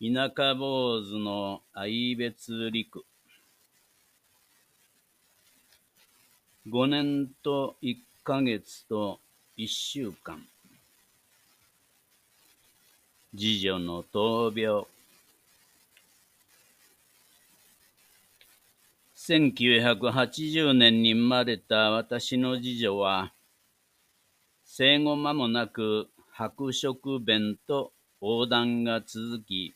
田舎坊主の愛別陸。五年と一ヶ月と一週間。次女の闘病。1980年に生まれた私の次女は、生後間もなく白色弁と横断が続き、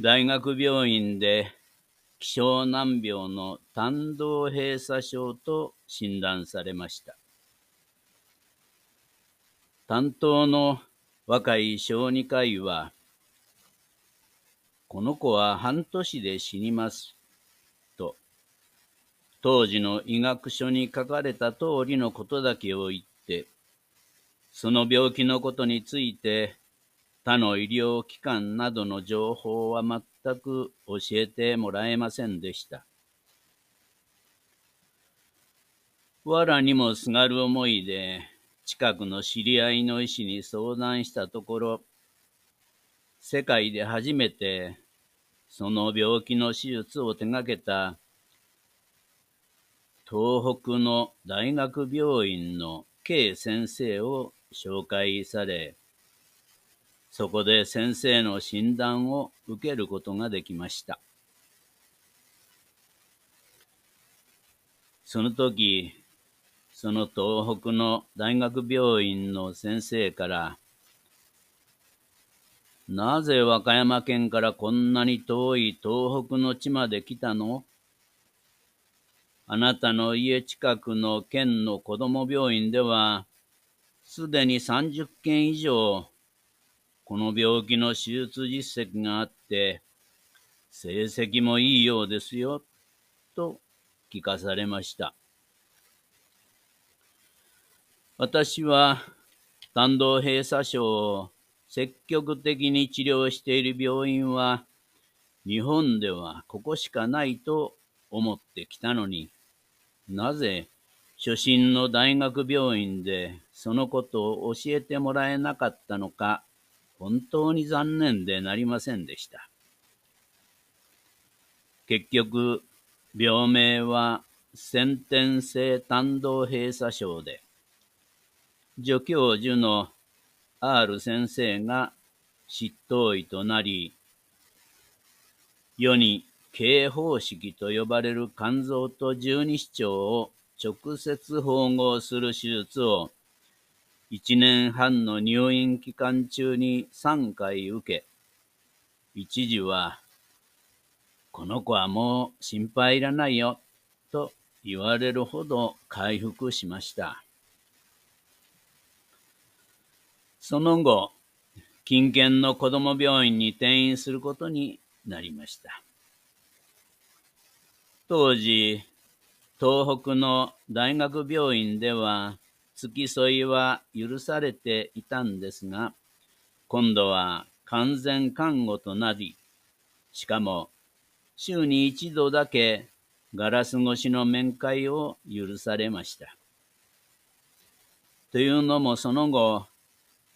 大学病院で希少難病の胆道閉鎖症と診断されました。担当の若い小児科医は、この子は半年で死にます。と、当時の医学書に書かれた通りのことだけを言って、その病気のことについて他の医療機関などの情報は全く教えてもらえませんでした。わらにもすがる思いで近くの知り合いの医師に相談したところ、世界で初めてその病気の手術を手がけた東北の大学病院の K 先生を紹介され、そこで先生の診断を受けることができました。その時、その東北の大学病院の先生から、なぜ和歌山県からこんなに遠い東北の地まで来たのあなたの家近くの県の子供病院では、すでに30件以上、この病気の手術実績があって、成績もいいようですよ、と聞かされました。私は、胆道閉鎖症を積極的に治療している病院は、日本ではここしかないと思ってきたのに、なぜ初心の大学病院でそのことを教えてもらえなかったのか、本当に残念でなりませんでした。結局、病名は先天性胆道閉鎖症で、助教授の R 先生が執刀医となり、世に経方式と呼ばれる肝臓と十二指腸を直接縫合する手術を1年半の入院期間中に3回受け、一時は、この子はもう心配いらないよ、と言われるほど回復しました。その後、近県の子供病院に転院することになりました。当時、東北の大学病院では付き添いは許されていたんですが、今度は完全看護となり、しかも週に一度だけガラス越しの面会を許されました。というのもその後、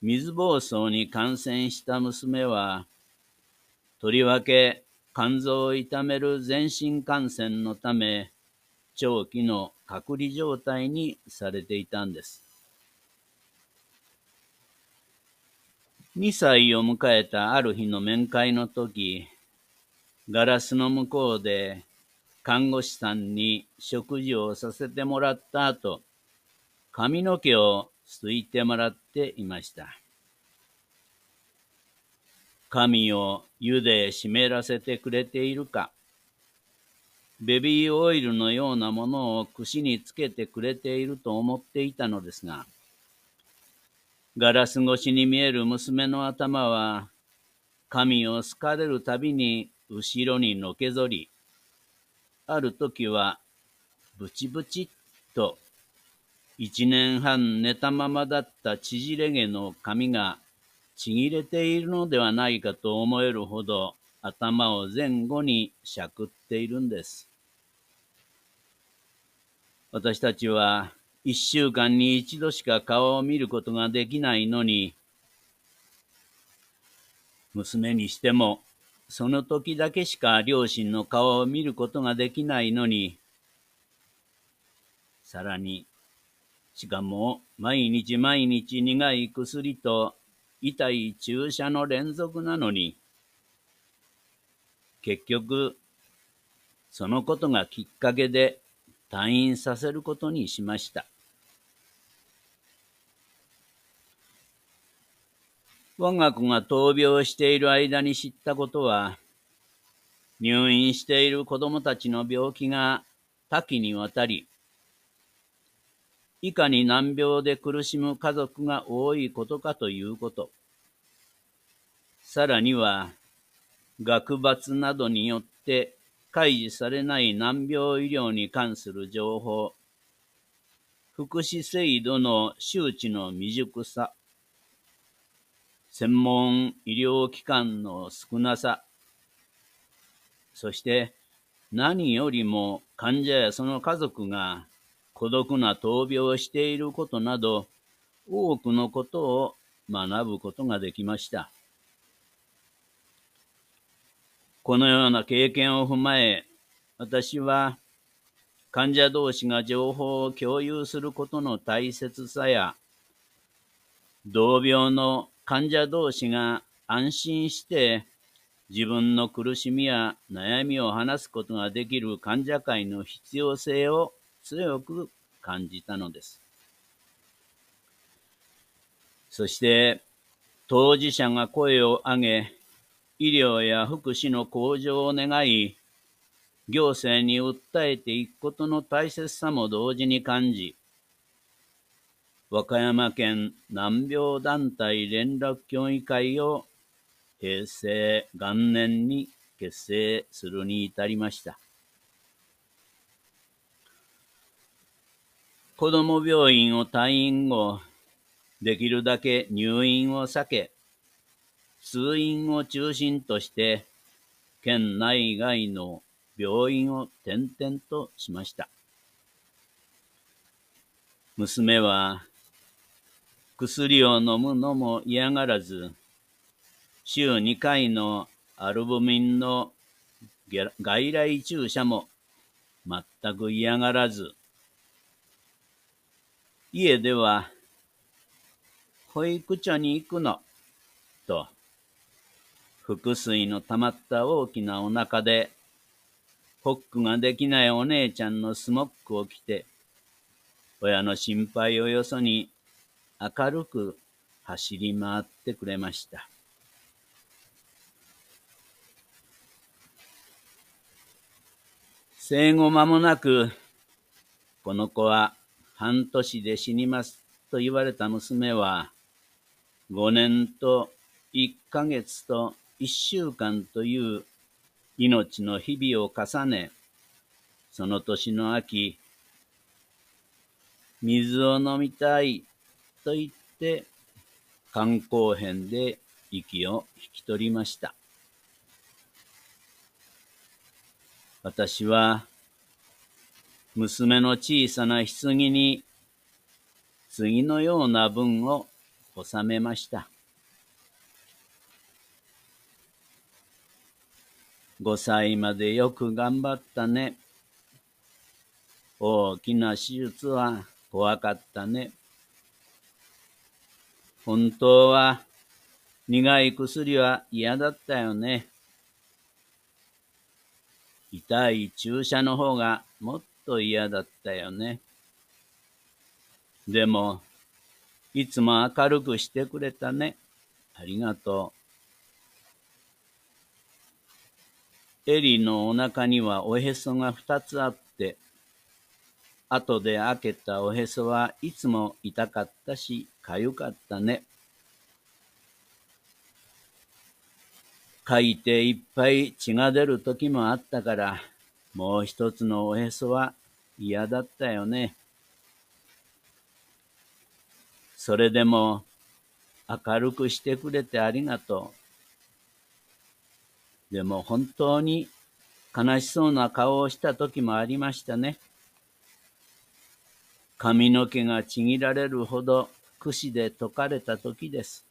水疱瘡に感染した娘は、とりわけ肝臓を痛める全身感染のため、長期の隔離状態にされていたんです。2歳を迎えたある日の面会の時、ガラスの向こうで看護師さんに食事をさせてもらった後、髪の毛をすいてもらっていました。髪を湯で湿らせてくれているか、ベビーオイルのようなものを串につけてくれていると思っていたのですが、ガラス越しに見える娘の頭は、髪を好かれるたびに後ろにのけぞり、ある時は、ブチブチっと、一年半寝たままだった縮れ毛の髪がちぎれているのではないかと思えるほど頭を前後にしゃくっているんです。私たちは一週間に一度しか顔を見ることができないのに、娘にしても、その時だけしか両親の顔を見ることができないのに、さらに、しかも毎日毎日苦い薬と痛い注射の連続なのに、結局、そのことがきっかけで退院させることにしました。我が子が闘病している間に知ったことは、入院している子供たちの病気が多岐にわたり、いかに難病で苦しむ家族が多いことかということ。さらには、学罰などによって開示されない難病医療に関する情報、福祉制度の周知の未熟さ、専門医療機関の少なさ、そして何よりも患者やその家族が孤独な闘病をしていることなど、多くのことを学ぶことができました。このような経験を踏まえ、私は患者同士が情報を共有することの大切さや、同病の患者同士が安心して自分の苦しみや悩みを話すことができる患者会の必要性を強く感じたのです。そして、当事者が声を上げ、医療や福祉の向上を願い、行政に訴えていくことの大切さも同時に感じ、和歌山県難病団体連絡協議会を平成元年に結成するに至りました。子ども病院を退院後、できるだけ入院を避け、通院を中心として、県内外の病院を転々としました。娘は薬を飲むのも嫌がらず、週2回のアルブミンの外来注射も全く嫌がらず、家では、保育所に行くの、腹水の溜まった大きなお腹で、ホックができないお姉ちゃんのスモックを着て、親の心配をよそに明るく走り回ってくれました。生後間もなく、この子は半年で死にますと言われた娘は、5年と1ヶ月と1週間という命の日々を重ね、その年の秋、水を飲みたいと言って肝硬変で息を引き取りました。私は娘の小さな棺に次のような文を収めました。5歳までよく頑張ったね。大きな手術は怖かったね。本当は苦い薬は嫌だったよね。痛い注射の方がもっと嫌だったよね。でも、いつも明るくしてくれたね。ありがとう。エリのお腹にはおへそが二つあって、後で開けたおへそはいつも痛かったし、かゆかったね。書いていっぱい血が出る時もあったから、もう一つのおへそは嫌だったよね。それでも明るくしてくれてありがとう。でも本当に悲しそうな顔をした時もありましたね。髪の毛がちぎられるほど櫛で解かれた時です。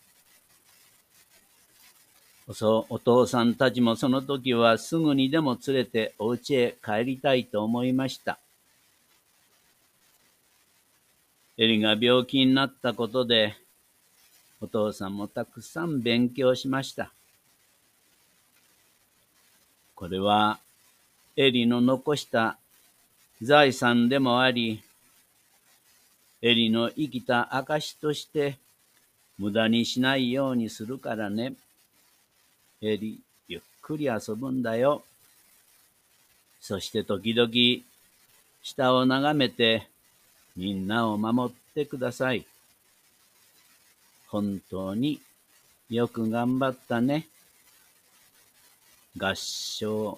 お父さんたちもその時はすぐにでも連れてお家へ帰りたいと思いました。エリが病気になったことで、お父さんもたくさん勉強しました。これは、エリの残した財産でもあり、エリの生きた証として無駄にしないようにするからね。エリ、ゆっくり遊ぶんだよ。そして時々、下を眺めて、みんなを守ってください。本当によく頑張ったね。合唱。